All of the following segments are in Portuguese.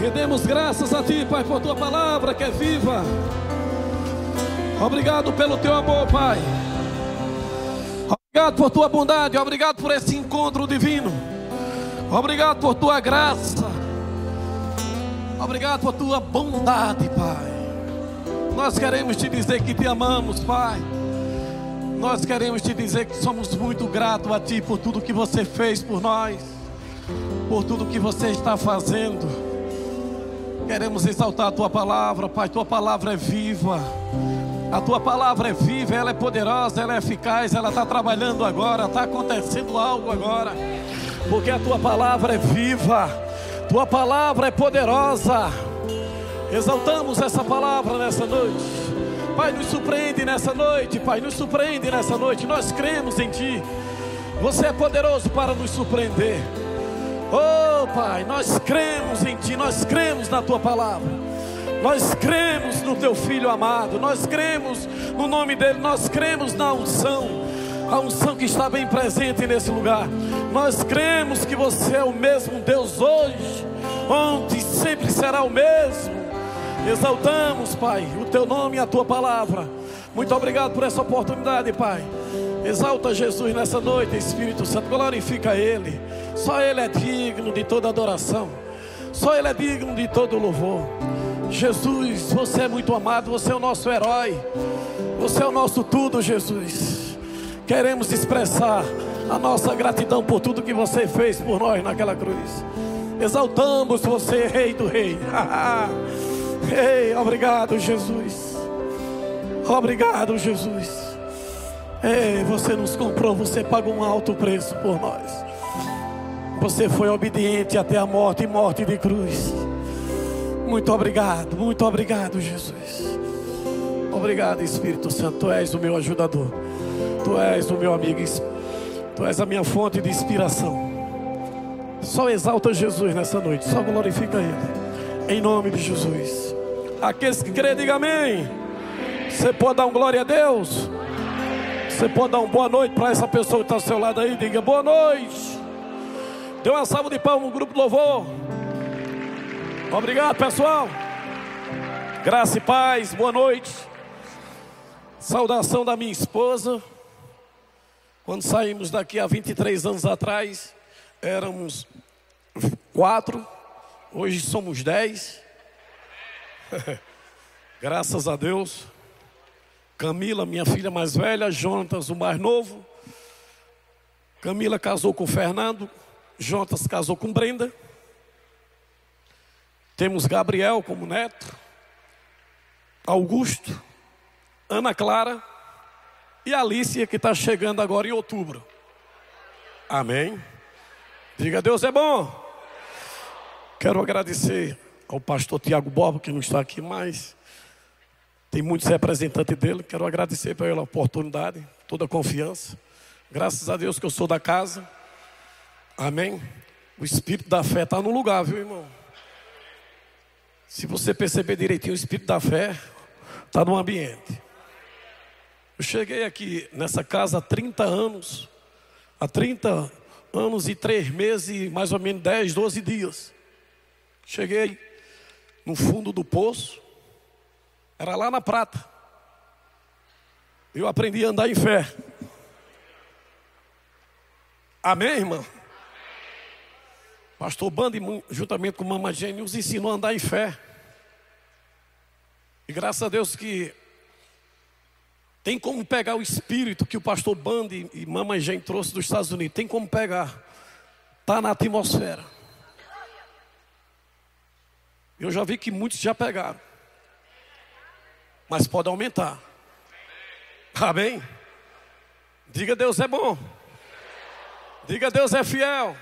Rendemos graças a Ti, Pai, por Tua palavra que é viva. Obrigado pelo Teu amor, Pai. Obrigado por Tua bondade. Obrigado por esse encontro divino. Obrigado por Tua graça. Obrigado por Tua bondade, Pai. Nós queremos Te dizer que Te amamos, Pai. Nós queremos Te dizer que somos muito gratos a Ti por tudo que Você fez por nós, por tudo que Você está fazendo. Queremos exaltar a tua palavra, Pai. Tua palavra é viva. A tua palavra é viva, ela é poderosa, ela é eficaz, ela está trabalhando agora, está acontecendo algo agora, porque a tua palavra é viva, tua palavra é poderosa. Exaltamos essa palavra nessa noite, Pai, nos surpreende nessa noite, Pai, nos surpreende nessa noite. Nós cremos em Ti, você é poderoso para nos surpreender. Oh Pai, nós cremos em Ti, nós cremos na Tua palavra, nós cremos no Teu Filho amado, nós cremos no nome dEle, nós cremos na unção, a unção que está bem presente nesse lugar. Nós cremos que você é o mesmo Deus hoje, ontem, sempre será o mesmo. Exaltamos, Pai, o Teu nome e a Tua palavra. Muito obrigado por essa oportunidade, Pai. Exalta Jesus nessa noite, Espírito Santo, glorifica Ele. Só Ele é digno de toda adoração. Só Ele é digno de todo louvor. Jesus, você é muito amado, você é o nosso herói. Você é o nosso tudo, Jesus. Queremos expressar a nossa gratidão por tudo que você fez por nós naquela cruz. Exaltamos você, Rei do Rei. Ei, obrigado, Jesus. Obrigado, Jesus. Ei, você nos comprou, você pagou um alto preço por nós. Você foi obediente até a morte e morte de cruz. Muito obrigado, muito obrigado, Jesus. Obrigado, Espírito Santo. Tu és o meu ajudador. Tu és o meu amigo. Tu és a minha fonte de inspiração. Só exalta Jesus nessa noite. Só glorifica Ele. Em nome de Jesus. Aqueles que crêem, diga amém. Você pode dar um glória a Deus? Você pode dar uma boa noite para essa pessoa que está ao seu lado aí? Diga boa noite. Dê uma salva de palmas no grupo de louvor. Obrigado, pessoal. Graça e paz, boa noite. Saudação da minha esposa. Quando saímos daqui há 23 anos atrás, éramos quatro, hoje somos dez. Graças a Deus. Camila, minha filha mais velha, Jonatas, o mais novo. Camila casou com Fernando, Jonas casou com Brenda. Temos Gabriel como neto, Augusto, Ana Clara e Alicia, que está chegando agora em outubro. Amém. Diga Deus é bom. Quero agradecer ao pastor Tiago Borba, que não está aqui mais. Tem muitos representantes dele. Quero agradecer pela oportunidade, toda a confiança. Graças a Deus que eu sou da casa. Amém? O espírito da fé está no lugar, viu, irmão? Se você perceber direitinho, o espírito da fé está no ambiente. Eu cheguei aqui nessa casa há 30 anos, há 30 anos e 3 meses mais ou menos 10, 12 dias. Cheguei no fundo do poço, era lá na prata. Eu aprendi a andar em fé. Amém, irmão? Pastor Bandi, juntamente com Mama Gênio, nos ensinou a andar em fé. E graças a Deus que tem como pegar o espírito que o pastor Bandi e Mama Gênio trouxe dos Estados Unidos. Tem como pegar. Está na atmosfera. Eu já vi que muitos já pegaram. Mas pode aumentar. Amém? Diga Deus é bom. Diga Deus é fiel.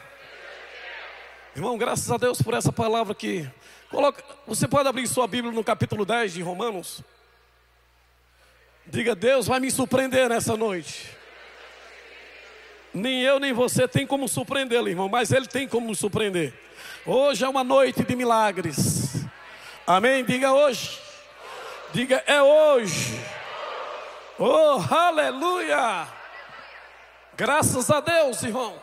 Irmão, graças a Deus por essa palavra que coloca, você pode abrir sua Bíblia no capítulo 10 de Romanos. Diga, Deus vai me surpreender nessa noite. Nem eu nem você tem como surpreendê-lo, irmão, mas ele tem como nos surpreender. Hoje é uma noite de milagres. Amém? Diga hoje. Diga é hoje. Oh, aleluia! Graças a Deus, irmão.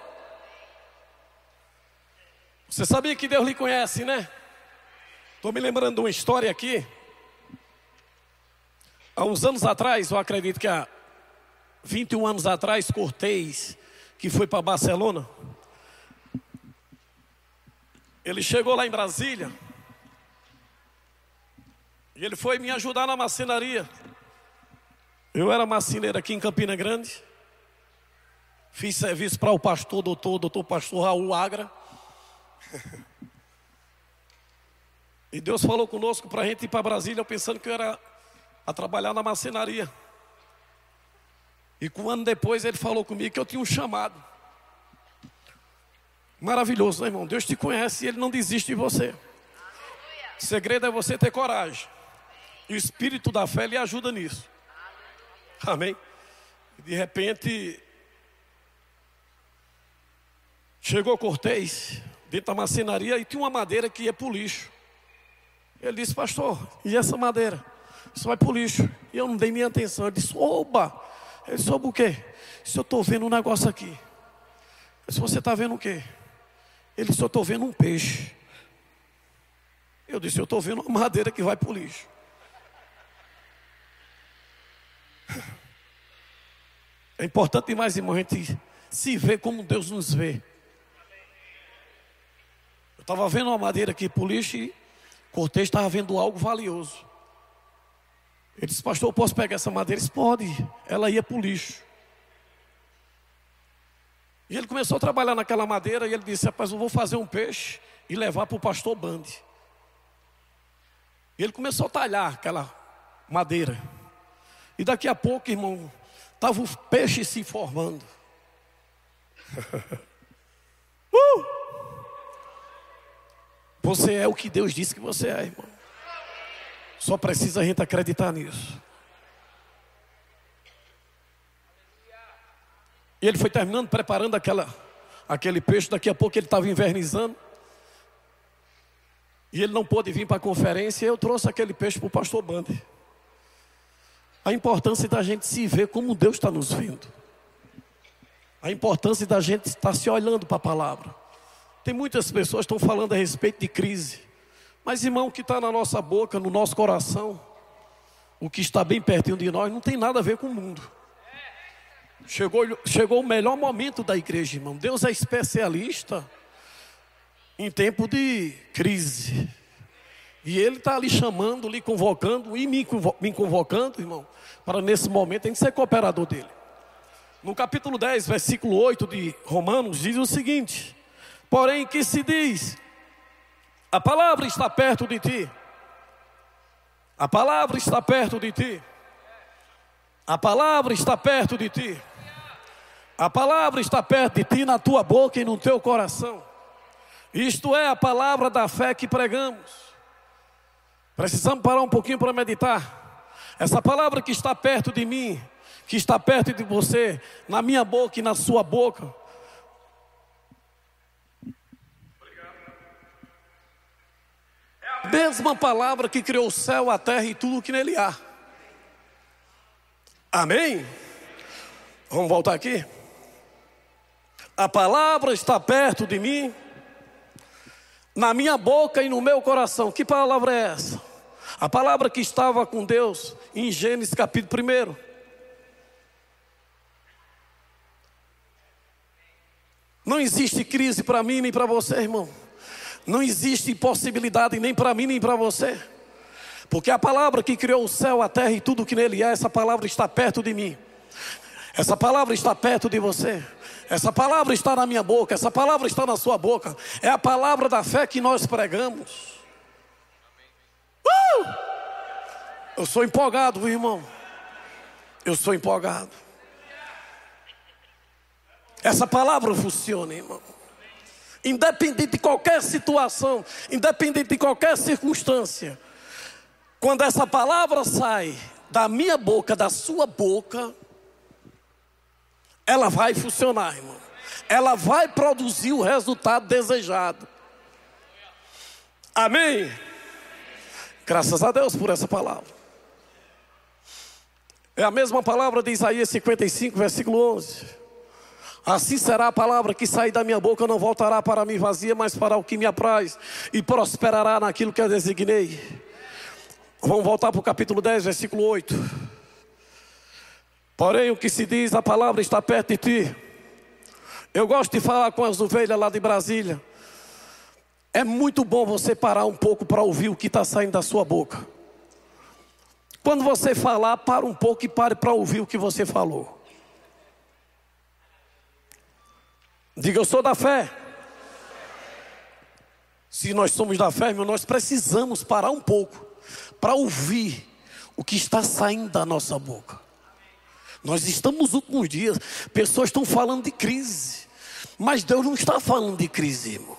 Você sabia que Deus lhe conhece, né? Estou me lembrando de uma história aqui. Há uns anos atrás, eu acredito que há 21 anos atrás, Cortez, que foi para Barcelona, ele chegou lá em Brasília e ele foi me ajudar na marcenaria. Eu era marceneiro aqui em Campina Grande. Fiz serviço para o pastor, doutor, doutor pastor Raul Agra. E Deus falou conosco para a gente ir para Brasília, pensando que eu era a trabalhar na marcenaria. E um ano depois ele falou comigo que eu tinha um chamado. Maravilhoso, né, irmão? Deus te conhece e ele não desiste de você. O segredo é você ter coragem. O espírito da fé lhe ajuda nisso. Amém? De repente, chegou Cortez dentro da marcenaria e tinha uma madeira que ia para o lixo. Ele disse, pastor, e essa madeira? Isso vai para o lixo. E eu não dei minha atenção. Ele disse, oba! Ele soube o quê? Se eu estou vendo um negócio aqui. Se você está vendo o quê? Ele disse, eu estou vendo um peixe. Eu disse, eu estou vendo uma madeira que vai para o lixo. É importante demais, irmão, a gente se ver como Deus nos vê. Eu estava vendo uma madeira aqui o lixo e Cortês estava vendo algo valioso. Ele disse, pastor, eu posso pegar essa madeira? Ele disse, pode. Ela ia para o lixo. E ele começou a trabalhar naquela madeira e ele disse, rapaz, eu vou fazer um peixe e levar para o pastor Bande. E ele começou a talhar aquela madeira. E daqui a pouco, irmão, estava o peixe se formando. uh! Você é o que Deus disse que você é, irmão. Só precisa a gente acreditar nisso. E ele foi terminando, preparando aquela, aquele peixe. Daqui a pouco ele estava invernizando. E ele não pôde vir para a conferência. Eu trouxe aquele peixe para o pastor Bande. A importância da gente se ver como Deus está nos vendo. A importância da gente estar se olhando para a palavra. Tem muitas pessoas que estão falando a respeito de crise. Mas, irmão, o que está na nossa boca, no nosso coração, o que está bem pertinho de nós, não tem nada a ver com o mundo. Chegou, chegou o melhor momento da igreja, irmão. Deus é especialista em tempo de crise. E Ele está ali chamando, lhe convocando e me, convocando, irmão, para nesse momento a gente ser cooperador dele. No capítulo 10, versículo 8 de Romanos, diz o seguinte: Porém, que se diz: a palavra está perto de ti. A palavra está perto de ti. A palavra está perto de ti. A palavra está perto de ti, na tua boca e no teu coração. Isto é a palavra da fé que pregamos. Precisamos parar um pouquinho para meditar. Essa palavra que está perto de mim, que está perto de você, na minha boca e na sua boca, mesma palavra que criou o céu, a terra e tudo o que nele há. Amém? Vamos voltar aqui? A palavra está perto de mim, na minha boca e no meu coração. Que palavra é essa? A palavra que estava com Deus em Gênesis capítulo 1. Não existe crise para mim nem para você, irmão. Não existe impossibilidade nem para mim nem para você. Porque a palavra que criou o céu, a terra e tudo que nele é, essa palavra está perto de mim. Essa palavra está perto de você. Essa palavra está na minha boca, essa palavra está na sua boca. É a palavra da fé que nós pregamos. Uh! Eu sou empolgado, irmão. Eu sou empolgado. Essa palavra funciona, irmão independente de qualquer situação, independente de qualquer circunstância, quando essa palavra sai da minha boca, da sua boca, ela vai funcionar, irmão. Ela vai produzir o resultado desejado. Amém? Graças a Deus por essa palavra. É a mesma palavra de Isaías 55, versículo 11. Assim será a palavra que sair da minha boca, não voltará para mim vazia, mas para o que me apraz, e prosperará naquilo que eu designei. Vamos voltar para o capítulo 10, versículo 8. Porém, o que se diz, a palavra está perto de ti. Eu gosto de falar com as ovelhas lá de Brasília. É muito bom você parar um pouco para ouvir o que está saindo da sua boca. Quando você falar, para um pouco e pare para ouvir o que você falou. Diga, eu sou da fé. Se nós somos da fé, meu, nós precisamos parar um pouco para ouvir o que está saindo da nossa boca. Nós estamos nos últimos dias, pessoas estão falando de crise, mas Deus não está falando de crise, irmão.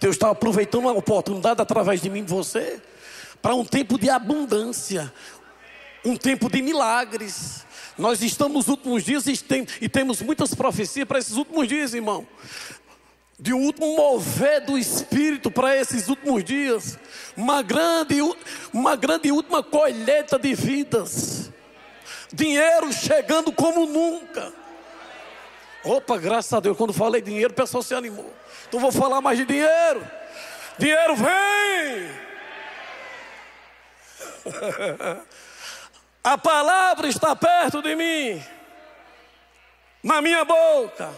Deus está aproveitando uma oportunidade através de mim e de você para um tempo de abundância, um tempo de milagres. Nós estamos nos últimos dias e, e temos muitas profecias para esses últimos dias, irmão. De um último mover do Espírito para esses últimos dias. Uma grande, uma grande última colheita de vidas. Dinheiro chegando como nunca. Opa, graças a Deus, quando falei dinheiro, o pessoal se animou. Então vou falar mais de dinheiro. Dinheiro vem. A palavra está perto de mim, na minha boca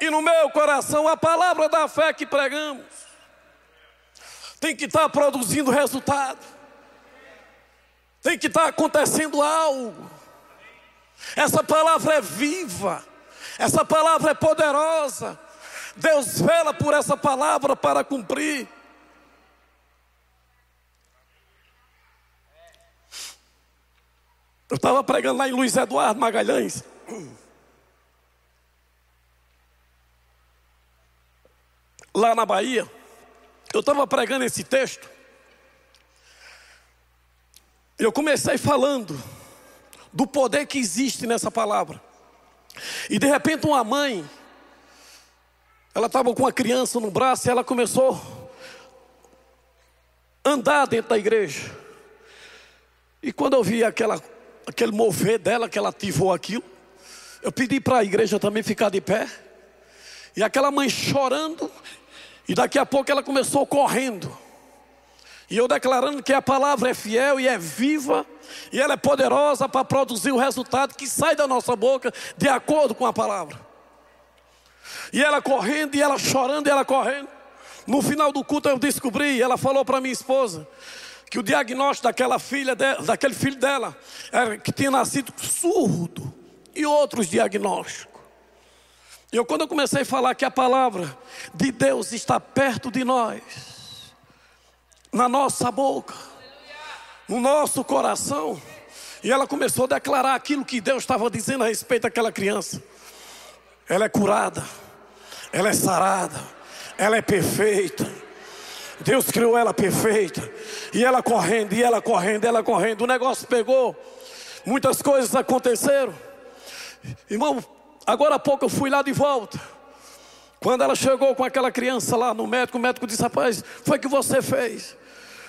e no meu coração. A palavra da fé que pregamos tem que estar produzindo resultado, tem que estar acontecendo algo. Essa palavra é viva, essa palavra é poderosa. Deus vela por essa palavra para cumprir. Eu estava pregando lá em Luiz Eduardo Magalhães. Lá na Bahia. Eu estava pregando esse texto. Eu comecei falando do poder que existe nessa palavra. E de repente uma mãe, ela estava com uma criança no braço e ela começou a andar dentro da igreja. E quando eu vi aquela aquele mover dela, que ela ativou aquilo. Eu pedi para a igreja também ficar de pé. E aquela mãe chorando. E daqui a pouco ela começou correndo. E eu declarando que a palavra é fiel e é viva. E ela é poderosa para produzir o resultado que sai da nossa boca de acordo com a palavra. E ela correndo, e ela chorando, e ela correndo. No final do culto eu descobri, ela falou para minha esposa, que o diagnóstico daquela filha, de, daquele filho dela, era que tinha nascido surdo e outros diagnósticos. E eu, quando eu comecei a falar que a palavra de Deus está perto de nós, na nossa boca, no nosso coração, e ela começou a declarar aquilo que Deus estava dizendo a respeito daquela criança. Ela é curada, ela é sarada, ela é perfeita. Deus criou ela perfeita. E ela correndo, e ela correndo, e ela correndo. O negócio pegou. Muitas coisas aconteceram. Irmão, agora há pouco eu fui lá de volta. Quando ela chegou com aquela criança lá no médico, o médico disse: Rapaz, foi que você fez.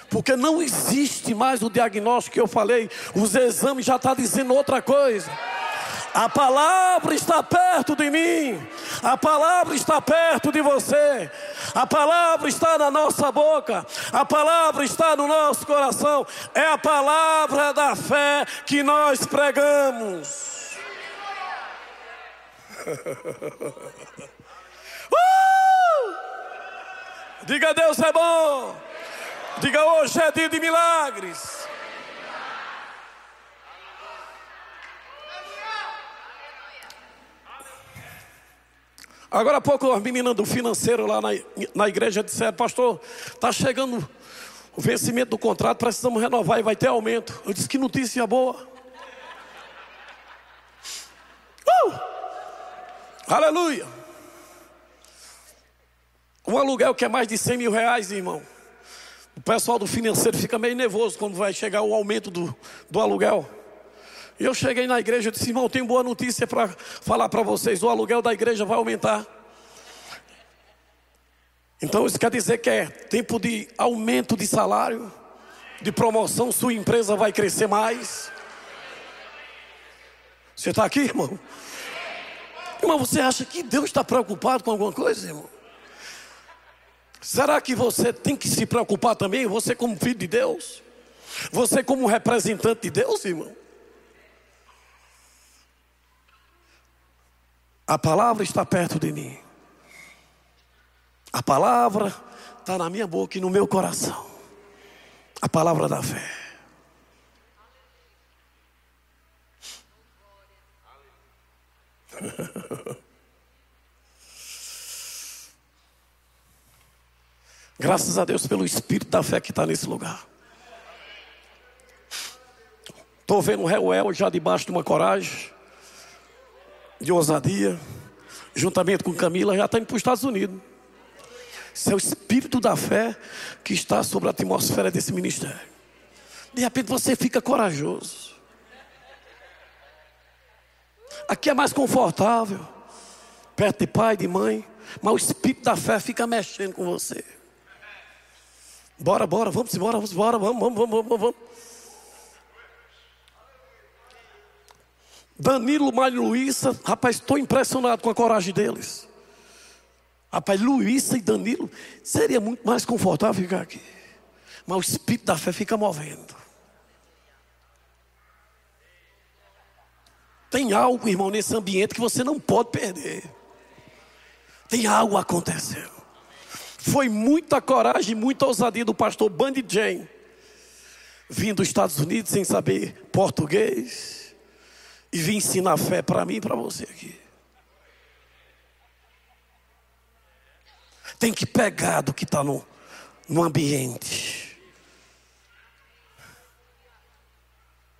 Porque não existe mais o diagnóstico que eu falei. Os exames já estão tá dizendo outra coisa. A palavra está perto de mim. A palavra está perto de você. A palavra está na nossa boca. A palavra está no nosso coração. É a palavra da fé que nós pregamos. uh! Diga Deus é bom. Diga hoje é dia de milagres. Agora há pouco as meninas do financeiro lá na, na igreja disseram, pastor, está chegando o vencimento do contrato, precisamos renovar e vai ter aumento. Eu disse que notícia boa. Uh! Aleluia. Um aluguel que é mais de 100 mil reais, irmão. Pessoal do financeiro fica meio nervoso quando vai chegar o aumento do, do aluguel. E eu cheguei na igreja e disse, irmão, tenho boa notícia para falar para vocês: o aluguel da igreja vai aumentar. Então isso quer dizer que é tempo de aumento de salário, de promoção, sua empresa vai crescer mais. Você está aqui, irmão? Irmão, você acha que Deus está preocupado com alguma coisa, irmão? Será que você tem que se preocupar também? Você, como filho de Deus? Você, como representante de Deus, irmão? A palavra está perto de mim. A palavra está na minha boca e no meu coração. A palavra da fé. Graças a Deus pelo espírito da fé que está nesse lugar. Estou vendo o Reuel já debaixo de uma coragem de ousadia, juntamente com Camila, já está indo para os Estados Unidos. Esse é o espírito da fé que está sobre a atmosfera desse ministério. De repente você fica corajoso. Aqui é mais confortável, perto de pai, de mãe, mas o espírito da fé fica mexendo com você. Bora, bora, vamos embora, vamos embora, vamos, vamos, vamos, vamos, vamos. Danilo, Mário Luísa, rapaz, estou impressionado com a coragem deles. Rapaz, Luísa e Danilo, seria muito mais confortável ficar aqui. Mas o espírito da fé fica movendo. Tem algo, irmão, nesse ambiente que você não pode perder. Tem algo acontecendo. Foi muita coragem, muita ousadia do pastor Bandy Jane, vindo dos Estados Unidos sem saber português e vir ensinar fé para mim e para você aqui. Tem que pegar do que está no, no ambiente.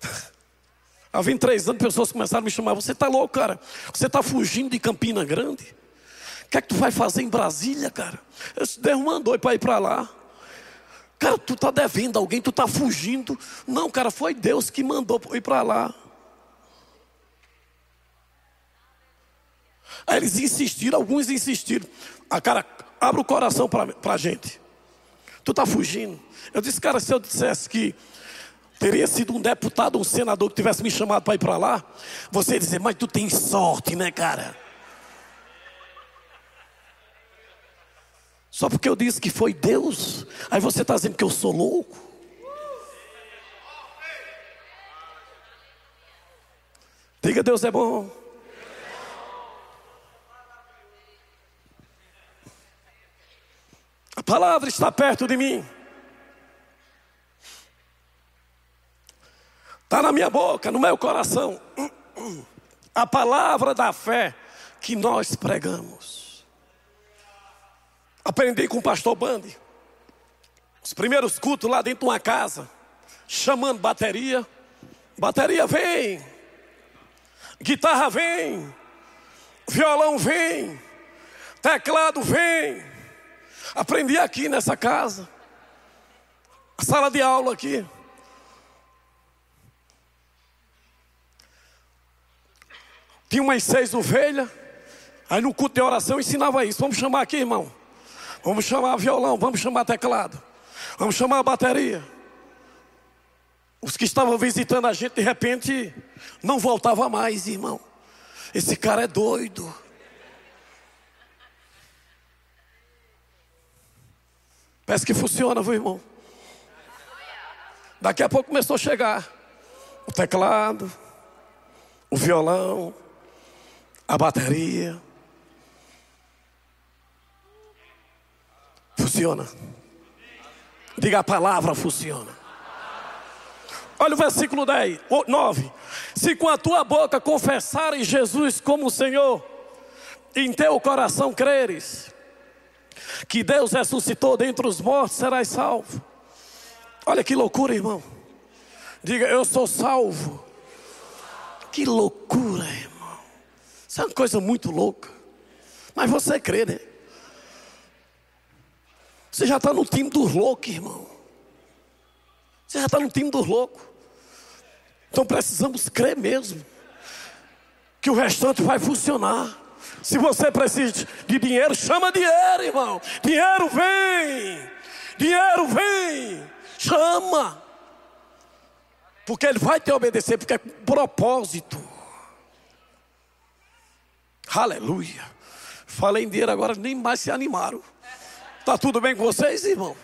Há 23 anos, pessoas começaram a me chamar: Você está louco, cara? Você está fugindo de Campina Grande? O que é que tu vai fazer em Brasília, cara? Eu disse, Deus mandou para ir para lá. Cara, tu está devendo alguém, tu está fugindo. Não, cara, foi Deus que mandou ir para lá. Aí eles insistiram, alguns insistiram. A cara, abre o coração para a gente. Tu está fugindo. Eu disse, cara, se eu dissesse que teria sido um deputado, um senador que tivesse me chamado para ir para lá, você ia dizer, mas tu tem sorte, né, cara? Só porque eu disse que foi Deus, aí você está dizendo que eu sou louco. Diga, Deus é bom. A palavra está perto de mim. Está na minha boca, no meu coração. A palavra da fé que nós pregamos. Aprendi com o pastor Bandi. Os primeiros cultos lá dentro de uma casa, chamando bateria. Bateria vem, guitarra vem, violão vem, teclado vem. Aprendi aqui nessa casa. Sala de aula aqui. Tinha umas seis ovelhas. Aí no culto de oração ensinava isso. Vamos chamar aqui, irmão. Vamos chamar violão, vamos chamar teclado. Vamos chamar bateria. Os que estavam visitando a gente, de repente, não voltava mais, irmão. Esse cara é doido. Parece que funciona, viu, irmão? Daqui a pouco começou a chegar o teclado, o violão, a bateria. Funciona. Diga a palavra, funciona. Olha o versículo 10, 9. Se com a tua boca confessares Jesus como Senhor, em teu coração creres, que Deus ressuscitou dentre os mortos, serás salvo. Olha que loucura, irmão. Diga, eu sou salvo. Que loucura, irmão. Isso é uma coisa muito louca. Mas você crê, né? Você já está no time dos loucos, irmão. Você já está no time dos loucos. Então precisamos crer mesmo. Que o restante vai funcionar. Se você precisa de dinheiro, chama dinheiro, irmão. Dinheiro vem. Dinheiro vem. Chama. Porque ele vai te obedecer, porque é propósito. Aleluia. Falei em dinheiro agora, nem mais se animaram. Tá tudo bem com vocês, irmão?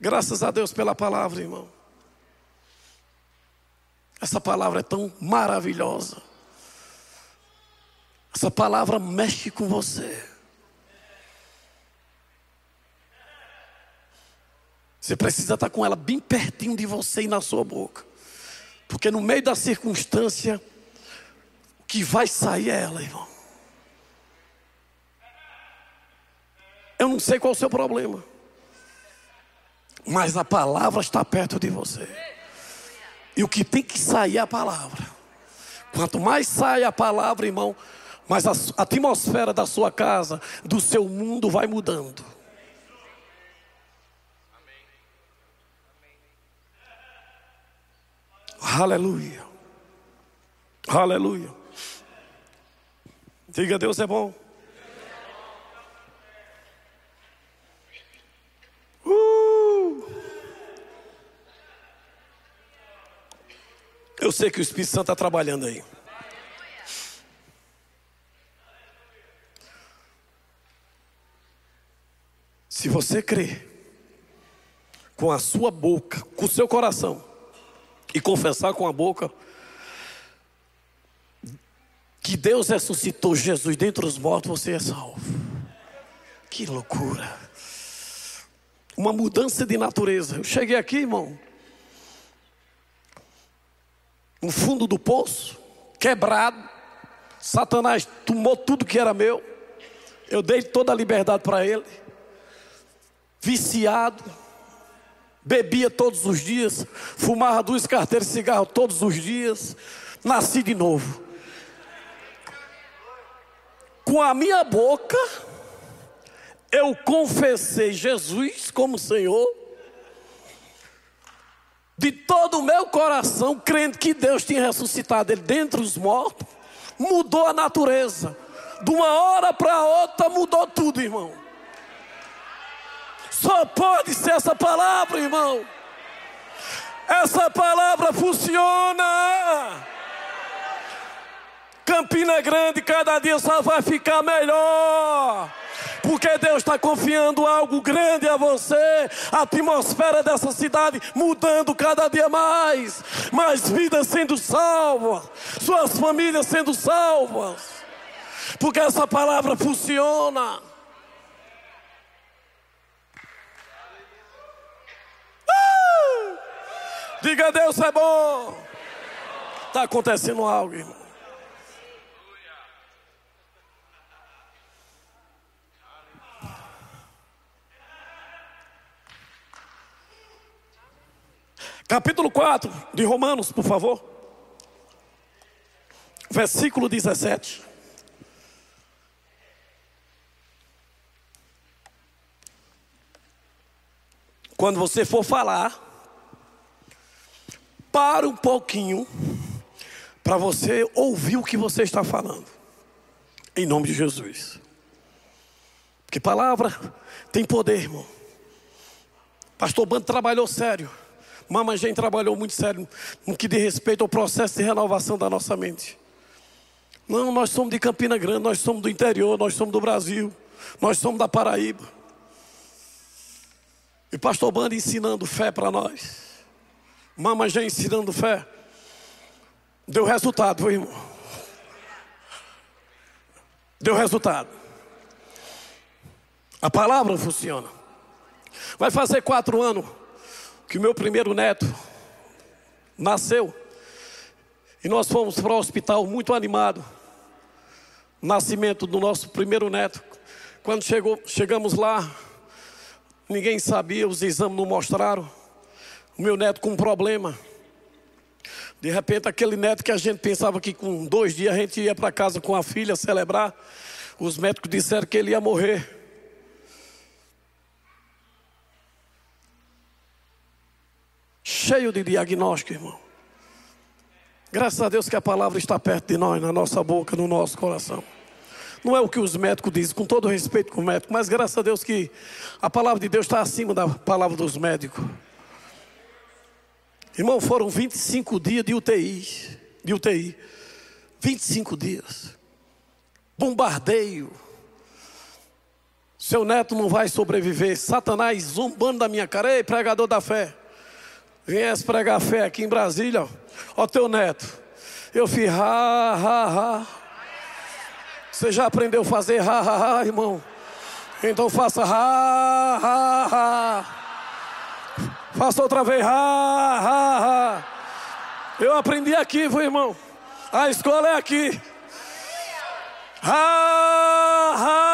Graças a Deus pela palavra, irmão. Essa palavra é tão maravilhosa. Essa palavra mexe com você. Você precisa estar com ela bem pertinho de você e na sua boca. Porque no meio da circunstância, que vai sair é ela, irmão. Eu não sei qual é o seu problema. Mas a palavra está perto de você. E o que tem que sair é a palavra. Quanto mais sai a palavra, irmão, mais a atmosfera da sua casa, do seu mundo vai mudando. Aleluia. Aleluia. Diga, Deus é bom. Eu sei que o Espírito Santo está trabalhando aí. Se você crer com a sua boca, com o seu coração, e confessar com a boca que Deus ressuscitou Jesus dentre os mortos, você é salvo. Que loucura! Uma mudança de natureza. Eu cheguei aqui, irmão, no fundo do poço, quebrado. Satanás tomou tudo que era meu. Eu dei toda a liberdade para ele. Viciado. Bebia todos os dias. Fumava duas carteiras de cigarro todos os dias. Nasci de novo. Com a minha boca, eu confessei Jesus como Senhor de todo o meu coração, crendo que Deus tinha ressuscitado ele dentre os mortos, mudou a natureza. De uma hora para outra mudou tudo, irmão. Só pode ser essa palavra, irmão. Essa palavra funciona. Campina Grande cada dia só vai ficar melhor. Porque Deus está confiando algo grande a você, a atmosfera dessa cidade mudando cada dia mais, mais vidas sendo salvas, suas famílias sendo salvas, porque essa palavra funciona. Uh! Diga Deus é bom. Está acontecendo algo, irmão. Capítulo 4 de Romanos, por favor. Versículo 17. Quando você for falar, para um pouquinho para você ouvir o que você está falando. Em nome de Jesus. Porque palavra tem poder, irmão. Pastor Bando trabalhou sério. Gente trabalhou muito sério no que diz respeito ao processo de renovação da nossa mente. Não, nós somos de Campina Grande, nós somos do interior, nós somos do Brasil, nós somos da Paraíba. E pastor Bando ensinando fé para nós. Mama já ensinando fé. Deu resultado, viu, irmão? Deu resultado. A palavra funciona. Vai fazer quatro anos que o meu primeiro neto nasceu. E nós fomos para o hospital muito animado. Nascimento do nosso primeiro neto. Quando chegou, chegamos lá, ninguém sabia, os exames não mostraram. O meu neto com um problema. De repente, aquele neto que a gente pensava que com dois dias a gente ia para casa com a filha celebrar, os médicos disseram que ele ia morrer. Cheio de diagnóstico, irmão. Graças a Deus que a palavra está perto de nós, na nossa boca, no nosso coração. Não é o que os médicos dizem, com todo respeito com o médico, mas graças a Deus que a palavra de Deus está acima da palavra dos médicos. Irmão, foram 25 dias de UTI. De UTI. 25 dias. Bombardeio. Seu neto não vai sobreviver. Satanás zombando da minha cara. Ei, pregador da fé. Viesse pregar fé aqui em Brasília. Ó, teu neto. Eu fiz ha, ha, ha. Você já aprendeu a fazer ha, ha, ha, irmão? Então faça ha, ha, ha. Faça outra vez. Ha, ha, ha. Eu aprendi aqui, viu, irmão? A escola é aqui. Ha, ha.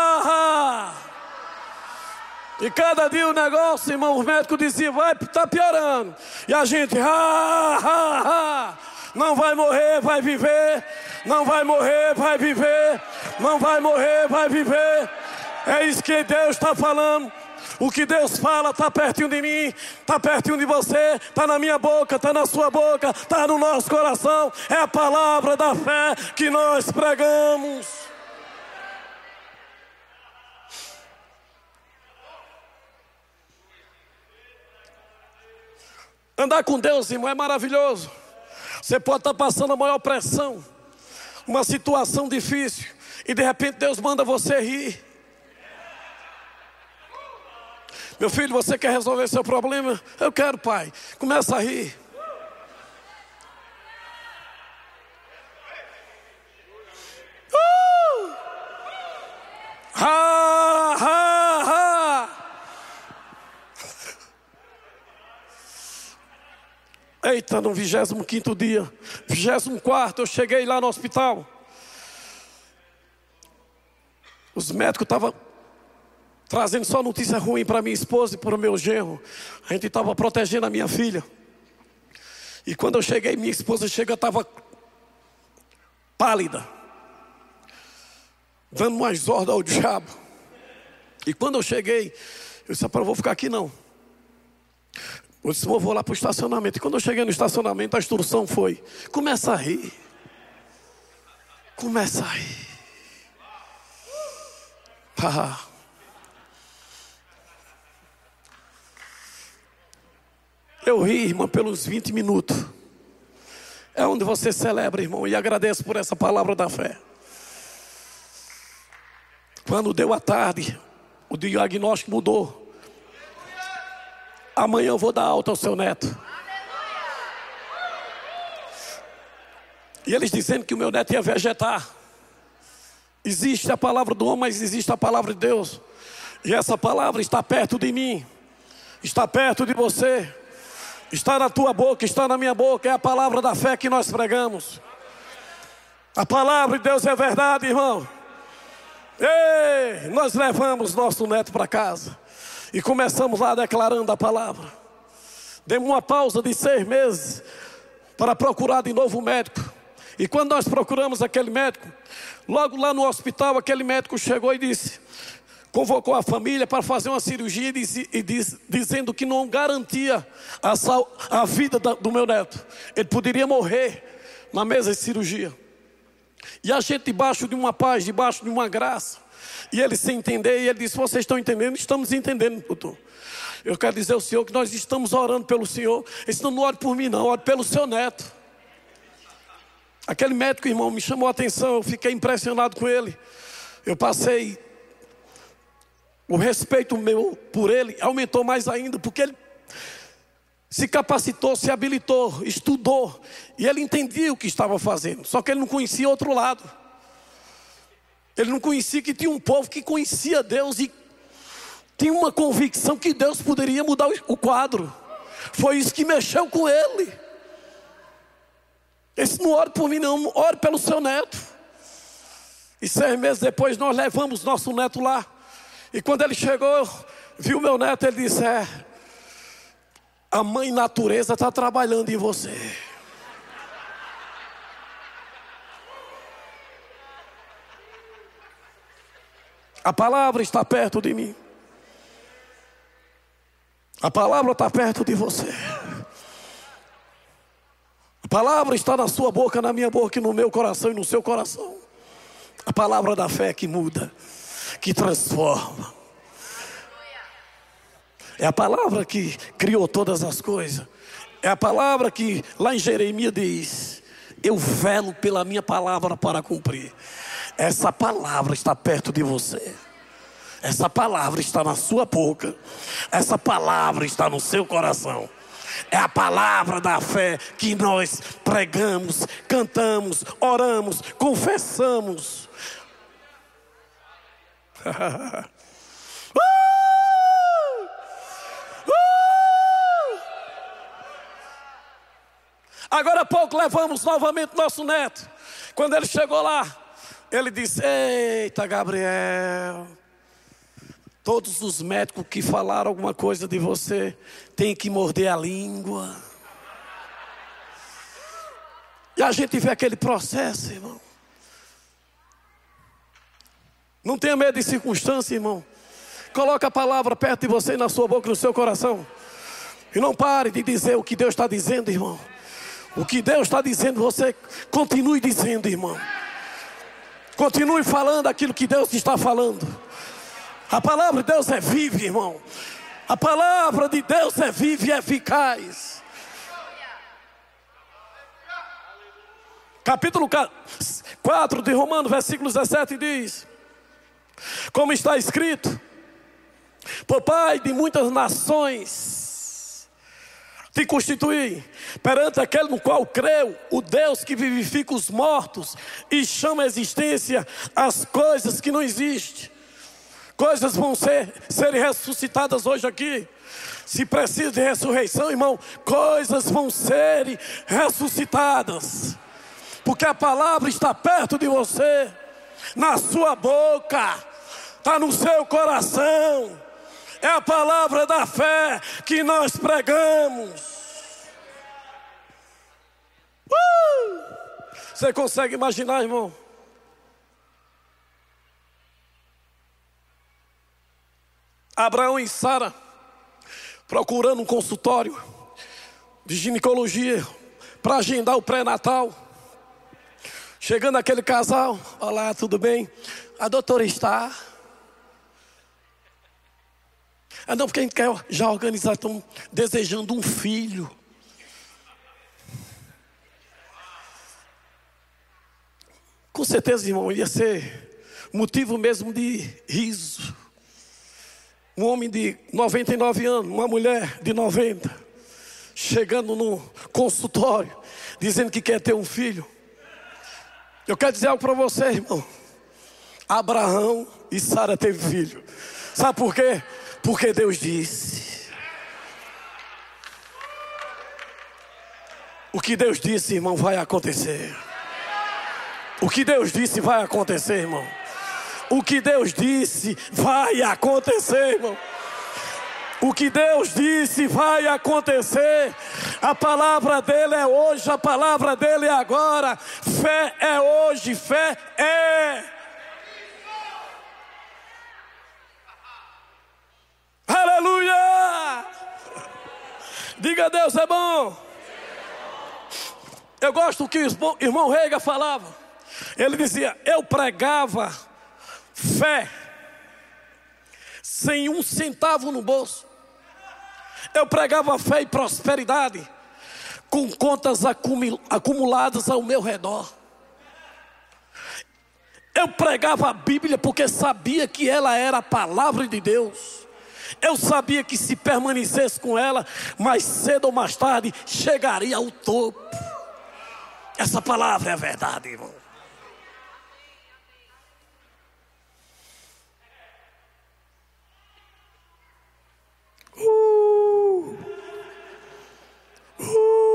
E cada dia o negócio, irmão, os médicos diziam, vai, tá piorando. E a gente, ha, ha, ha. Não vai morrer, vai viver. Não vai morrer, vai viver. Não vai morrer, vai viver. É isso que Deus está falando. O que Deus fala está pertinho de mim, está pertinho de você, está na minha boca, está na sua boca, está no nosso coração. É a palavra da fé que nós pregamos. Andar com Deus, irmão, é maravilhoso. Você pode estar passando a maior pressão, uma situação difícil, e de repente Deus manda você rir. Meu filho, você quer resolver seu problema? Eu quero, pai. Começa a rir. Uh! Ha, ha, ha. Eita, no 25 dia, 24, eu cheguei lá no hospital. Os médicos estavam trazendo só notícia ruim para minha esposa e para o meu genro. A gente estava protegendo a minha filha. E quando eu cheguei, minha esposa chega, estava pálida, dando mais ordem ao diabo. E quando eu cheguei, eu disse: para vou ficar aqui não. Eu disse: vou lá para o estacionamento. E quando eu cheguei no estacionamento, a instrução foi: começa a rir. Começa a rir. Ah. Eu ri, irmão, pelos 20 minutos. É onde você celebra, irmão, e agradeço por essa palavra da fé. Quando deu a tarde, o diagnóstico mudou. Amanhã eu vou dar alta ao seu neto. E eles dizendo que o meu neto ia vegetar. Existe a palavra do homem, mas existe a palavra de Deus. E essa palavra está perto de mim, está perto de você. Está na tua boca, está na minha boca, é a palavra da fé que nós pregamos. A palavra de Deus é verdade, irmão. Ei, nós levamos nosso neto para casa e começamos lá declarando a palavra. Demos uma pausa de seis meses para procurar de novo um médico. E quando nós procuramos aquele médico, logo lá no hospital, aquele médico chegou e disse: convocou a família para fazer uma cirurgia e, e diz, dizendo que não garantia a, sal, a vida da, do meu neto. Ele poderia morrer na mesa de cirurgia. E a gente debaixo de uma paz, debaixo de uma graça. E ele sem entender, e ele disse: Vocês estão entendendo? Estamos entendendo, doutor. Eu quero dizer ao Senhor que nós estamos orando pelo Senhor. Ele disse: Não ore por mim, não, ore pelo seu neto. Aquele médico, irmão, me chamou a atenção, eu fiquei impressionado com ele. Eu passei o respeito meu por ele aumentou mais ainda, porque ele se capacitou, se habilitou, estudou, e ele entendia o que estava fazendo, só que ele não conhecia outro lado. Ele não conhecia que tinha um povo que conhecia Deus e tinha uma convicção que Deus poderia mudar o quadro. Foi isso que mexeu com ele. Esse não ore por mim, não, ore pelo seu neto. E seis meses depois nós levamos nosso neto lá. E quando ele chegou, viu meu neto, ele disse: É, a mãe natureza está trabalhando em você. A palavra está perto de mim. A palavra está perto de você. A palavra está na sua boca, na minha boca, no meu coração e no seu coração. A palavra da fé que muda que transforma. É a palavra que criou todas as coisas. É a palavra que lá em Jeremias diz: Eu velo pela minha palavra para cumprir. Essa palavra está perto de você. Essa palavra está na sua boca. Essa palavra está no seu coração. É a palavra da fé que nós pregamos, cantamos, oramos, confessamos. uh! Uh! Agora há pouco levamos novamente nosso neto. Quando ele chegou lá, ele disse: Eita, Gabriel. Todos os médicos que falaram alguma coisa de você têm que morder a língua. E a gente vê aquele processo, irmão. Não tenha medo de circunstância, irmão. Coloca a palavra perto de você, na sua boca, no seu coração. E não pare de dizer o que Deus está dizendo, irmão. O que Deus está dizendo, você continue dizendo, irmão. Continue falando aquilo que Deus está falando. A palavra de Deus é viva, irmão. A palavra de Deus é viva e eficaz. Capítulo 4 de Romanos, versículo 17 diz: Como está escrito, por Pai de muitas nações, te constituí perante aquele no qual creu, o Deus que vivifica os mortos e chama a existência as coisas que não existem. Coisas vão ser serem ressuscitadas hoje aqui. Se precisa de ressurreição, irmão, coisas vão ser ressuscitadas. Porque a palavra está perto de você, na sua boca, está no seu coração. É a palavra da fé que nós pregamos. Uh! Você consegue imaginar, irmão? Abraão e Sara procurando um consultório de ginecologia para agendar o pré-natal. Chegando aquele casal, olá, tudo bem? A doutora está. Ah, não, porque a gente quer já organizar, estão desejando um filho. Com certeza, irmão, ia ser motivo mesmo de riso um homem de 99 anos, uma mulher de 90, chegando no consultório, dizendo que quer ter um filho. Eu quero dizer algo para você, irmão. Abraão e Sara teve filho. Sabe por quê? Porque Deus disse. O que Deus disse, irmão, vai acontecer. O que Deus disse vai acontecer, irmão. O que Deus disse vai acontecer, irmão. O que Deus disse vai acontecer. A palavra dele é hoje, a palavra dele é agora. Fé é hoje, fé é. Aleluia! Diga a Deus é bom. Eu gosto que o irmão Reiga falava. Ele dizia: Eu pregava fé, sem um centavo no bolso. Eu pregava fé e prosperidade, com contas acumuladas ao meu redor. Eu pregava a Bíblia porque sabia que ela era a palavra de Deus. Eu sabia que se permanecesse com ela, mais cedo ou mais tarde chegaria ao topo. Essa palavra é verdade, irmão. Uh, uh.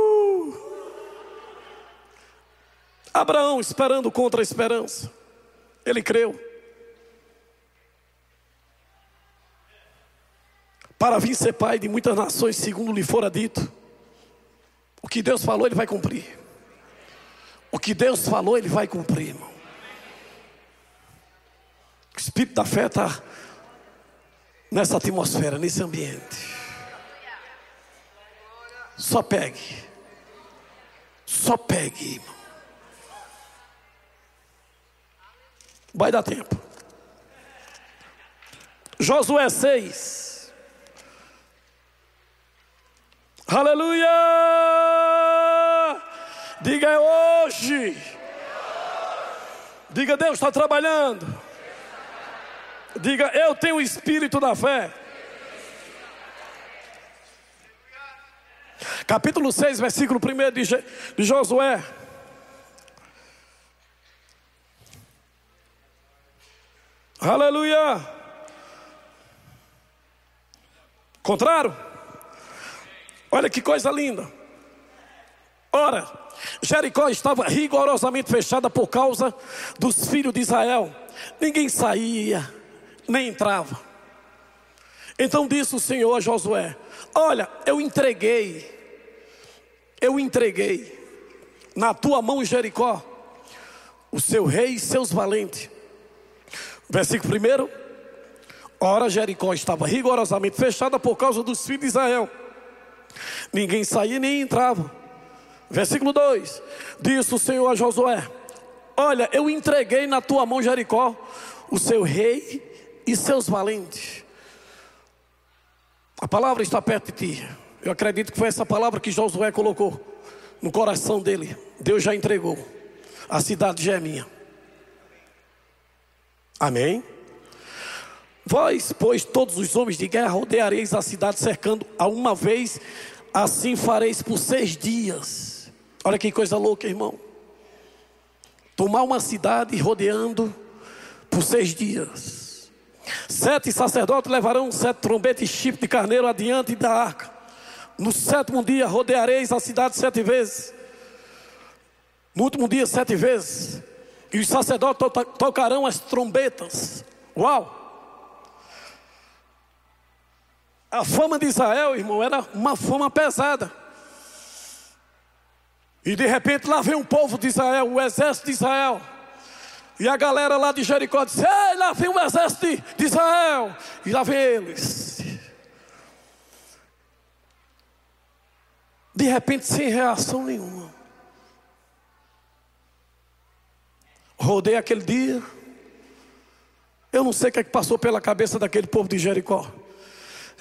Abraão esperando contra a esperança. Ele creu. Para vir ser pai de muitas nações, segundo lhe fora dito. O que Deus falou, ele vai cumprir. O que Deus falou, ele vai cumprir, irmão. O espírito da fé está nessa atmosfera, nesse ambiente. Só pegue. Só pegue, irmão. Vai dar tempo. Josué 6. Aleluia! Diga é hoje. Diga Deus está trabalhando. Diga eu tenho o espírito da fé. Capítulo 6, versículo 1 de, de Josué. Aleluia. Contrário? Olha que coisa linda. Ora, Jericó estava rigorosamente fechada por causa dos filhos de Israel. Ninguém saía, nem entrava. Então disse o Senhor a Josué: Olha, eu entreguei, eu entreguei na tua mão Jericó, o seu rei e seus valentes. Versículo 1. Ora, Jericó estava rigorosamente fechada por causa dos filhos de Israel. Ninguém saía nem entrava. Versículo 2: Disse o Senhor a Josué: Olha, eu entreguei na tua mão Jericó, o seu rei e seus valentes. A palavra está perto de ti. Eu acredito que foi essa palavra que Josué colocou no coração dele. Deus já entregou. A cidade já é minha. Amém? Vós, pois, todos os homens de guerra, rodeareis a cidade cercando a uma vez, assim fareis por seis dias. Olha que coisa louca, irmão. Tomar uma cidade rodeando por seis dias. Sete sacerdotes levarão sete trombetas e chifre de carneiro adiante da arca. No sétimo dia rodeareis a cidade sete vezes. No último dia, sete vezes. E os sacerdotes to tocarão as trombetas. Uau! A fama de Israel, irmão, era uma fama pesada. E de repente lá vem o povo de Israel, o exército de Israel. E a galera lá de Jericó diz: Ei, lá vem o exército de, de Israel. E lá vem eles. De repente, sem reação nenhuma. Rodei aquele dia. Eu não sei o que, é que passou pela cabeça daquele povo de Jericó.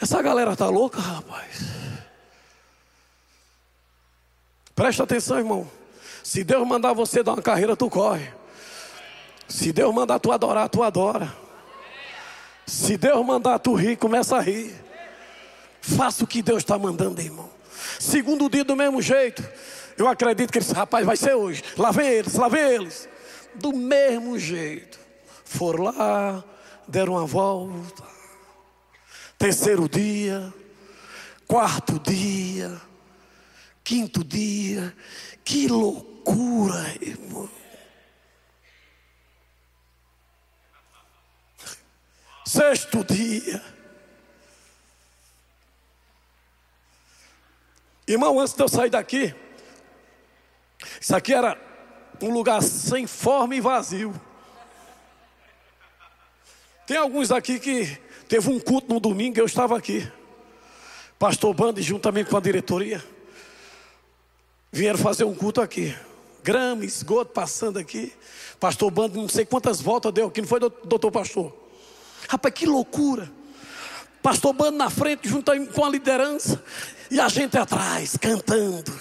Essa galera tá louca, rapaz. Presta atenção, irmão. Se Deus mandar você dar uma carreira, tu corre. Se Deus mandar tu adorar, tu adora. Se Deus mandar tu rir, começa a rir. Faça o que Deus está mandando, irmão. Segundo dia do mesmo jeito. Eu acredito que esse rapaz vai ser hoje. Lá vem eles, lá vem eles do mesmo jeito. Foram lá, deram uma volta. Terceiro dia, quarto dia, quinto dia. Que loucura, irmão. Sexto dia. Irmão, antes de eu sair daqui, isso aqui era um lugar sem forma e vazio. Tem alguns aqui que teve um culto no domingo, eu estava aqui. Pastor Bande, juntamente com a diretoria, vieram fazer um culto aqui. Grama, esgoto passando aqui. Pastor Bande, não sei quantas voltas deu aqui, não foi, doutor pastor? Rapaz, que loucura. Pastor Bando na frente, junto com a liderança, e a gente atrás, cantando.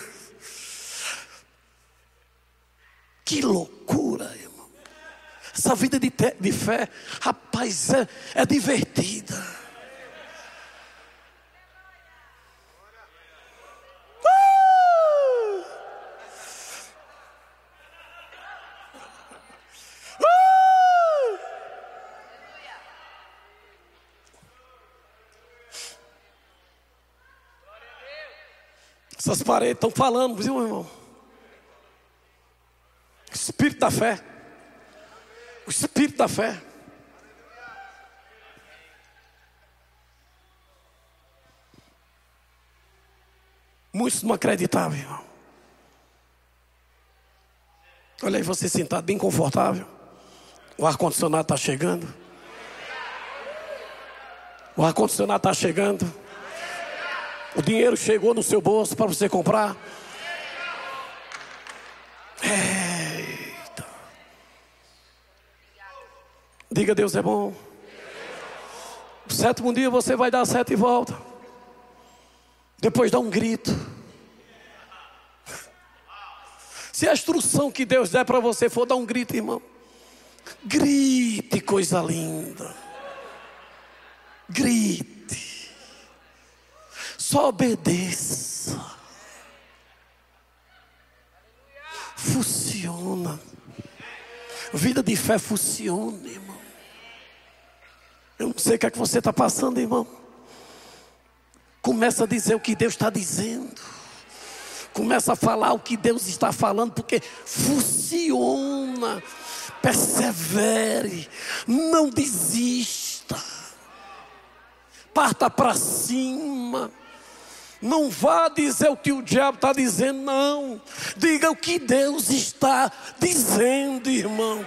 Que loucura. Essa vida de, te, de fé, rapaz, é, é divertida. Uh! Uh! Essas paredes estão falando, viu, irmão? Espírito da fé. Espírito da fé. Muitos não acreditavam. Olha aí, você sentado bem confortável. O ar-condicionado está chegando. O ar-condicionado está chegando. O dinheiro chegou no seu bolso para você comprar. Diga Deus é bom. O sétimo dia você vai dar sete voltas. Depois dá um grito. Se a instrução que Deus der para você for dar um grito, irmão, grite, coisa linda. Grite. Só obedeça. Funciona. Vida de fé funciona, irmão. Eu não sei o que é que você está passando, irmão. Começa a dizer o que Deus está dizendo. Começa a falar o que Deus está falando, porque funciona. Persevere, não desista. Parta para cima. Não vá dizer o que o diabo está dizendo, não. Diga o que Deus está dizendo, irmão.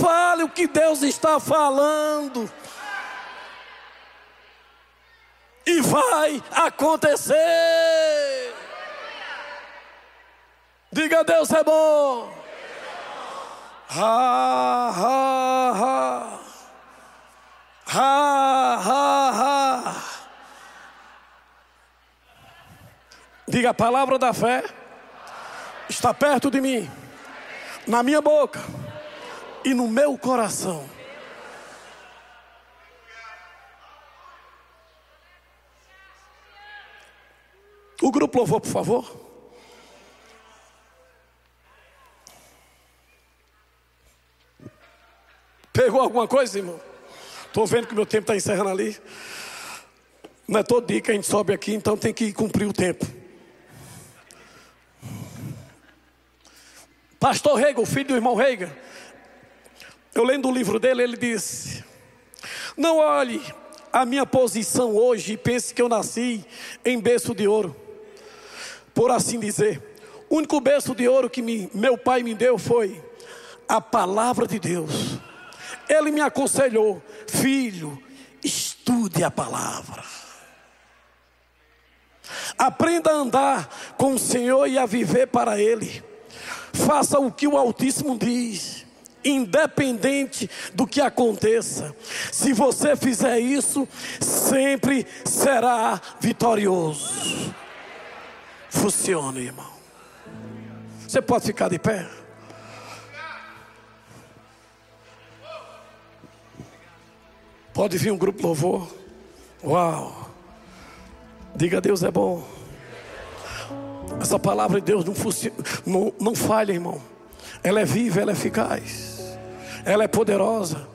Fale o que Deus está falando. E vai acontecer. Diga Deus é bom. Ha, ha, ha. Ha, ha, ha. Diga a palavra da fé está perto de mim, na minha boca e no meu coração. O grupo louvou, por favor. Pegou alguma coisa, irmão? Estou vendo que meu tempo está encerrando ali. Não é todo dia que a gente sobe aqui, então tem que cumprir o tempo. Pastor Reiga, o filho do irmão Reiga, eu lendo o livro dele, ele disse: Não olhe a minha posição hoje e pense que eu nasci em berço de ouro, por assim dizer. O único berço de ouro que me, meu pai me deu foi a palavra de Deus. Ele me aconselhou, filho, estude a palavra. Aprenda a andar com o Senhor e a viver para Ele. Faça o que o Altíssimo diz, independente do que aconteça. Se você fizer isso, sempre será vitorioso. Funciona, irmão. Você pode ficar de pé? Pode vir um grupo louvor. Uau! Diga Deus é bom. Essa palavra de Deus não, não, não falha, irmão. Ela é viva, ela é eficaz. Ela é poderosa.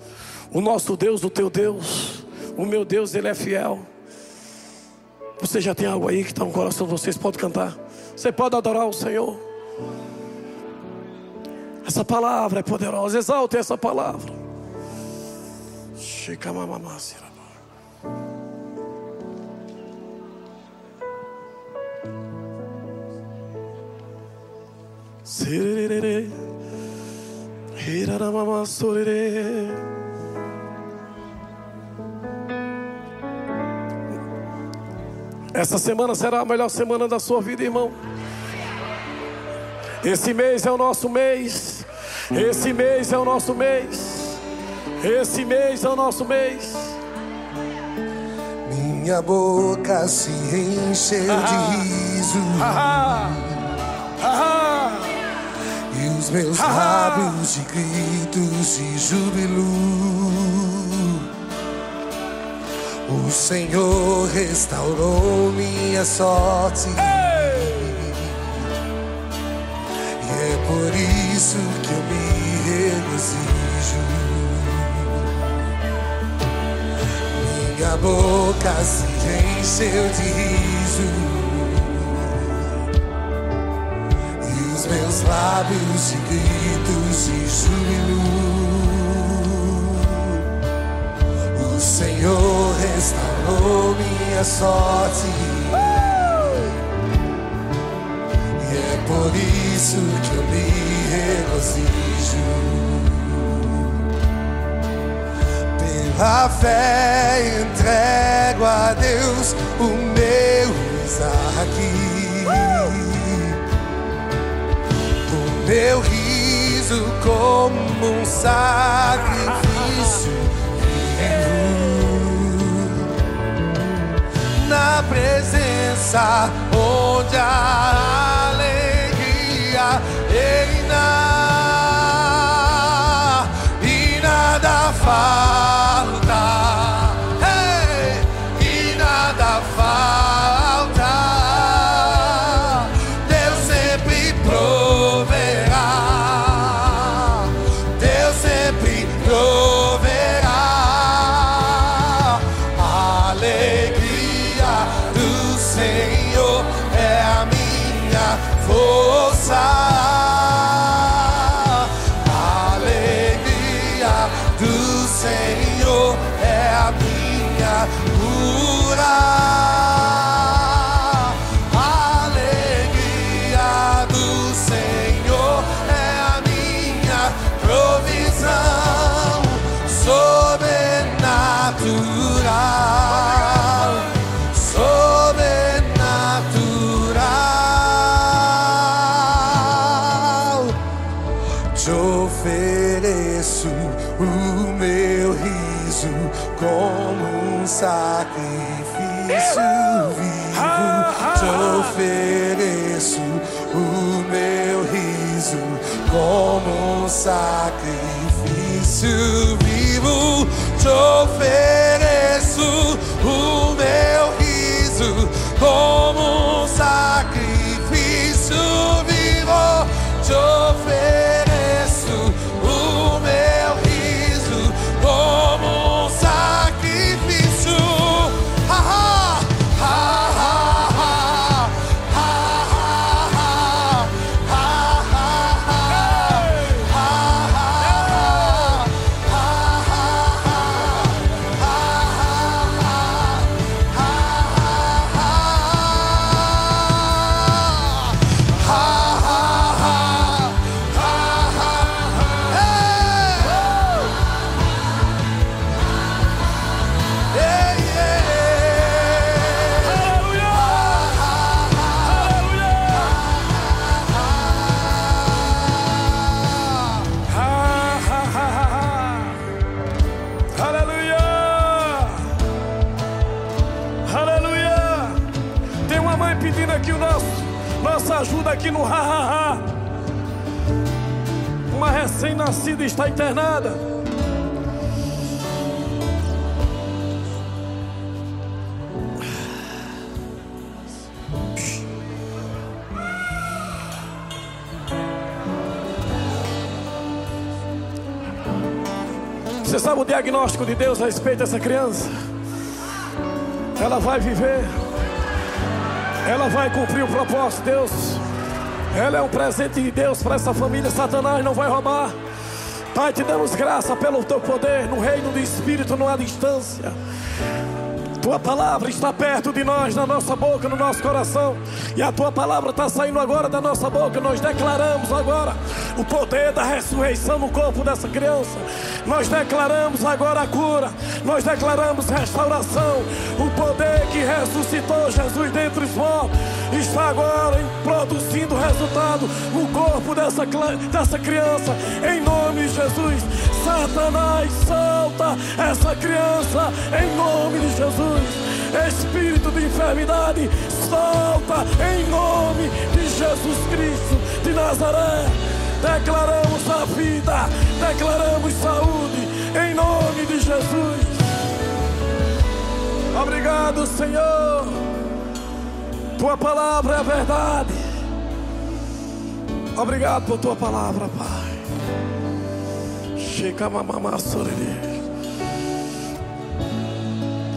O nosso Deus, o teu Deus, o meu Deus, Ele é fiel. Você já tem algo aí que está no coração de vocês, pode cantar. Você pode adorar o Senhor. Essa palavra é poderosa. Exalte essa palavra. Chica mamamacira. Essa semana será a melhor semana da sua vida, irmão. Esse mês é o nosso mês. Esse mês é o nosso mês. Esse mês é o nosso mês. Minha boca se encheu ah, de riso. Ah, ah, e os meus lábios de gritos de júbilo. O Senhor restaurou minha sorte. E é por isso que eu me regozijo. Minha boca se encheu de riso. meus lábios de gritos de júbilo. Senhor restaurou minha sorte. E é por isso que eu me regozijo. Pela fé entrego a Deus o meu Isaac. meu riso como um sacrifício presença onde a diagnóstico de Deus a respeito dessa criança? Ela vai viver. Ela vai cumprir o propósito de Deus. Ela é um presente de Deus para essa família. Satanás não vai roubar. Pai, te damos graça pelo teu poder no reino do Espírito, não há distância. Tua palavra está perto de nós, na nossa boca, no nosso coração. E a tua palavra está saindo agora da nossa boca. Nós declaramos agora o poder da ressurreição no corpo dessa criança. Nós declaramos agora a cura. Nós declaramos restauração. O poder que ressuscitou Jesus dentre os mortos está agora produzindo resultado no corpo dessa, dessa criança. Em nome de Jesus. Satanás, solta essa criança em nome de Jesus. Espírito de enfermidade, solta em nome de Jesus Cristo de Nazaré. Declaramos a vida, declaramos saúde em nome de Jesus. Obrigado, Senhor. Tua palavra é verdade. Obrigado por tua palavra, Pai. Chega mamamá.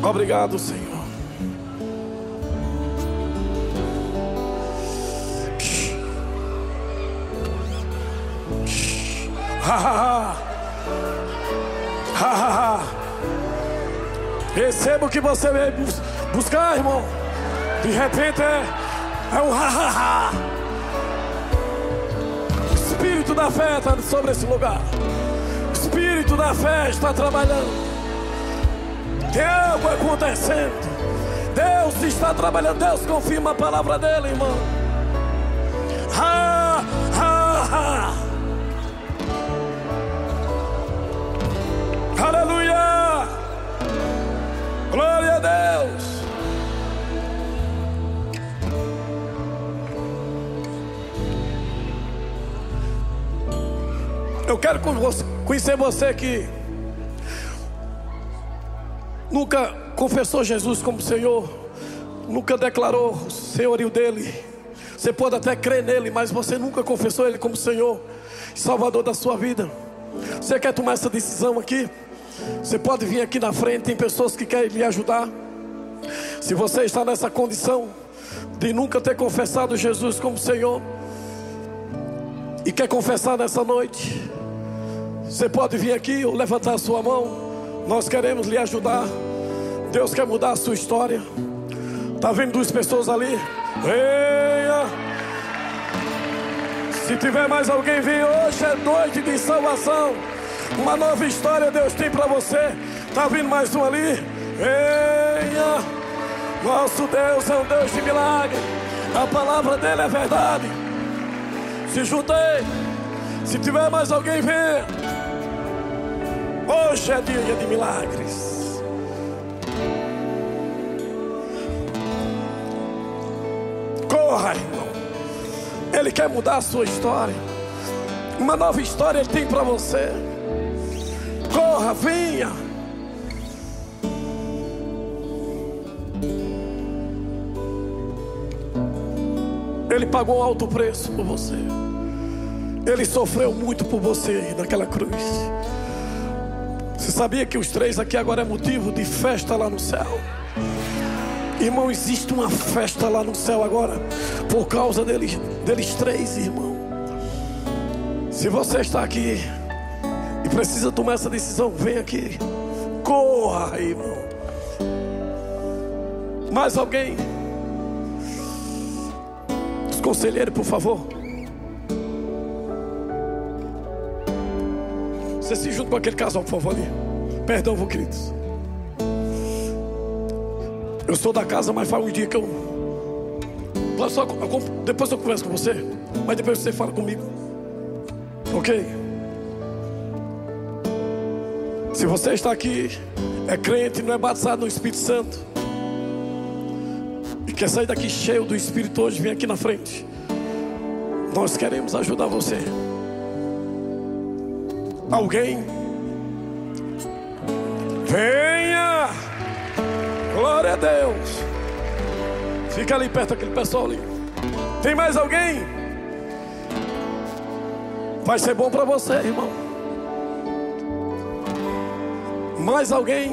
Obrigado, Senhor. Ha ha ha. Receba o que você veio bus- buscar, irmão. De repente é, é um ha ha. O Espírito da fé está sobre esse lugar. Espírito da fé está trabalhando. Tem algo acontecendo. Deus está trabalhando. Deus confirma a palavra dele, irmão. Ha, ha, ha. Aleluia. Glória a Deus. Eu quero conhecer você que nunca confessou Jesus como Senhor, nunca declarou o senhorio dele. Você pode até crer nele, mas você nunca confessou ele como Senhor, e Salvador da sua vida. Você quer tomar essa decisão aqui? Você pode vir aqui na frente, tem pessoas que querem lhe ajudar. Se você está nessa condição de nunca ter confessado Jesus como Senhor e quer confessar nessa noite, você pode vir aqui ou levantar a sua mão. Nós queremos lhe ajudar. Deus quer mudar a sua história. Tá vendo duas pessoas ali? Venha! Se tiver mais alguém, vem hoje é noite de salvação. Uma nova história Deus tem para você. Está vindo mais um ali? Venha! Nosso Deus é um Deus de milagre. A palavra dele é verdade. Se juntei. Se tiver mais alguém, venha. Hoje é dia de milagres. Corra, irmão. Ele quer mudar a sua história. Uma nova história ele tem para você. Corra, venha. Ele pagou alto preço por você. Ele sofreu muito por você naquela cruz. Você sabia que os três aqui agora é motivo de festa lá no céu? Irmão, existe uma festa lá no céu agora por causa deles, deles três, irmão. Se você está aqui precisa tomar essa decisão, vem aqui. Corra, irmão. Mais alguém? Os conselheiros, por favor. Você se junta com aquele casal, por favor, ali. Perdão, vou, queridos. Eu sou da casa, mas faz um dia que eu. Depois eu converso com você, mas depois você fala comigo. Ok? Se você está aqui, é crente, não é batizado no Espírito Santo, e quer sair daqui cheio do Espírito hoje, vem aqui na frente. Nós queremos ajudar você. Alguém? Venha! Glória a Deus! Fica ali perto daquele pessoal ali. Tem mais alguém? Vai ser bom para você, irmão. Mais alguém?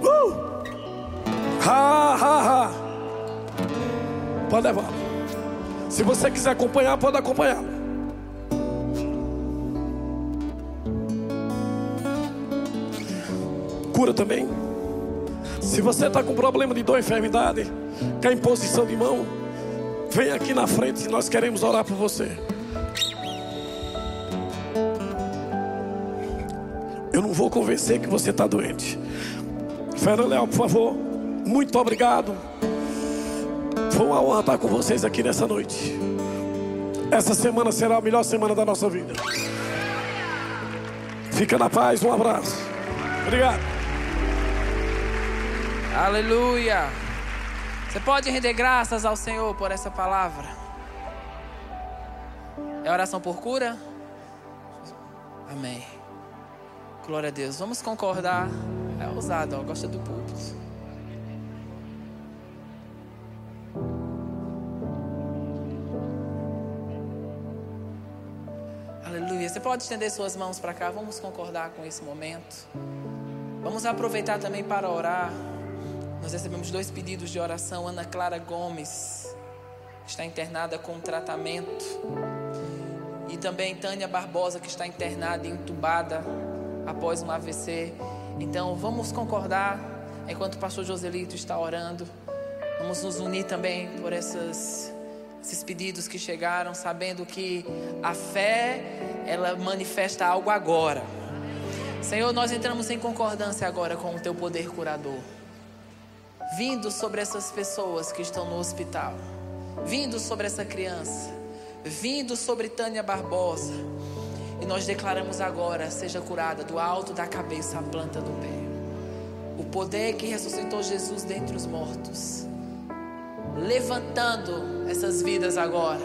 Uh! Ha, ha, ha. Pode levar. Se você quiser acompanhar, pode acompanhar. Cura também. Se você está com problema de dor, enfermidade, quer imposição de mão, vem aqui na frente e nós queremos orar por você. Não vou convencer que você está doente. Fernando Leal, por favor, muito obrigado. Foi uma honra estar com vocês aqui nessa noite. Essa semana será a melhor semana da nossa vida. Fica na paz, um abraço. Obrigado. Aleluia. Você pode render graças ao Senhor por essa palavra. É oração por cura? Amém. Glória a Deus. Vamos concordar. É ousado, ó, gosta do púlpito. Aleluia. Você pode estender suas mãos para cá. Vamos concordar com esse momento. Vamos aproveitar também para orar. Nós recebemos dois pedidos de oração. Ana Clara Gomes está internada com tratamento. E também Tânia Barbosa, que está internada e entubada após um AVC. Então vamos concordar enquanto o pastor Joselito está orando. Vamos nos unir também por essas, esses pedidos que chegaram, sabendo que a fé ela manifesta algo agora. Senhor, nós entramos em concordância agora com o teu poder curador. Vindo sobre essas pessoas que estão no hospital, vindo sobre essa criança, vindo sobre Tânia Barbosa, e nós declaramos agora: seja curada do alto da cabeça à planta do pé. O poder que ressuscitou Jesus dentre os mortos, levantando essas vidas agora.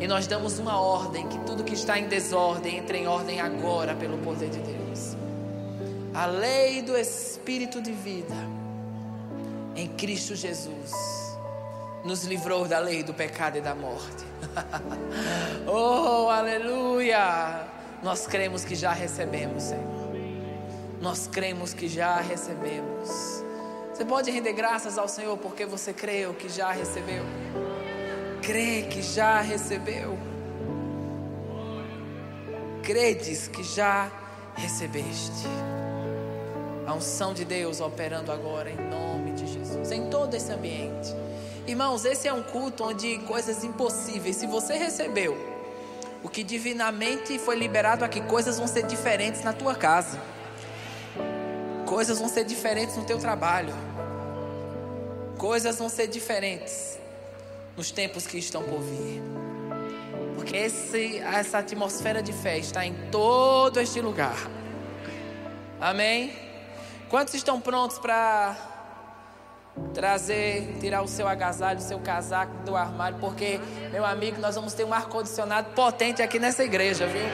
E nós damos uma ordem: que tudo que está em desordem entre em ordem agora, pelo poder de Deus. A lei do Espírito de vida em Cristo Jesus nos livrou da lei do pecado e da morte. oh, aleluia! Nós cremos que já recebemos, Senhor. Nós cremos que já recebemos. Você pode render graças ao Senhor porque você creu que já recebeu. Crê que já recebeu. Credes que já recebeste. A unção de Deus operando agora em nome de Jesus, em todo esse ambiente. Irmãos, esse é um culto onde coisas impossíveis, se você recebeu o que divinamente foi liberado aqui, coisas vão ser diferentes na tua casa. Coisas vão ser diferentes no teu trabalho. Coisas vão ser diferentes nos tempos que estão por vir. Porque esse, essa atmosfera de fé está em todo este lugar. Amém? Quantos estão prontos para trazer, tirar o seu agasalho, o seu casaco do armário? Porque, meu amigo, nós vamos ter um ar-condicionado potente aqui nessa igreja, viu?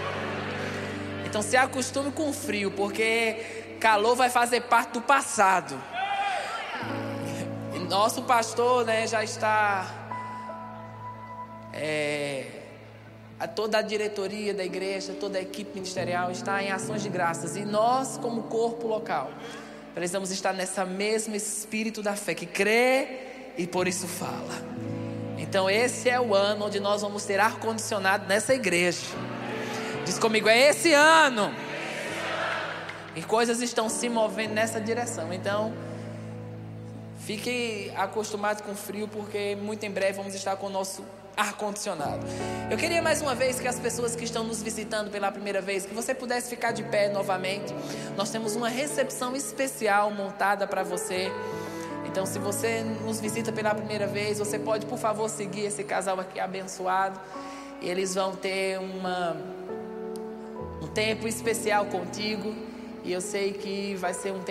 Então se acostume com frio, porque calor vai fazer parte do passado. E nosso pastor, né, já está. É, a toda a diretoria da igreja, toda a equipe ministerial está em ações de graças. E nós, como corpo local, precisamos estar nessa mesmo espírito da fé que crê e por isso fala. Então, esse é o ano onde nós vamos ter ar-condicionado nessa igreja. Diz comigo, é esse ano. E coisas estão se movendo nessa direção. Então, fique acostumado com frio, porque muito em breve vamos estar com o nosso ar-condicionado. Eu queria mais uma vez que as pessoas que estão nos visitando pela primeira vez, que você pudesse ficar de pé novamente. Nós temos uma recepção especial montada para você. Então, se você nos visita pela primeira vez, você pode, por favor, seguir esse casal aqui abençoado. E eles vão ter uma um tempo especial contigo. E eu sei que vai ser um tempo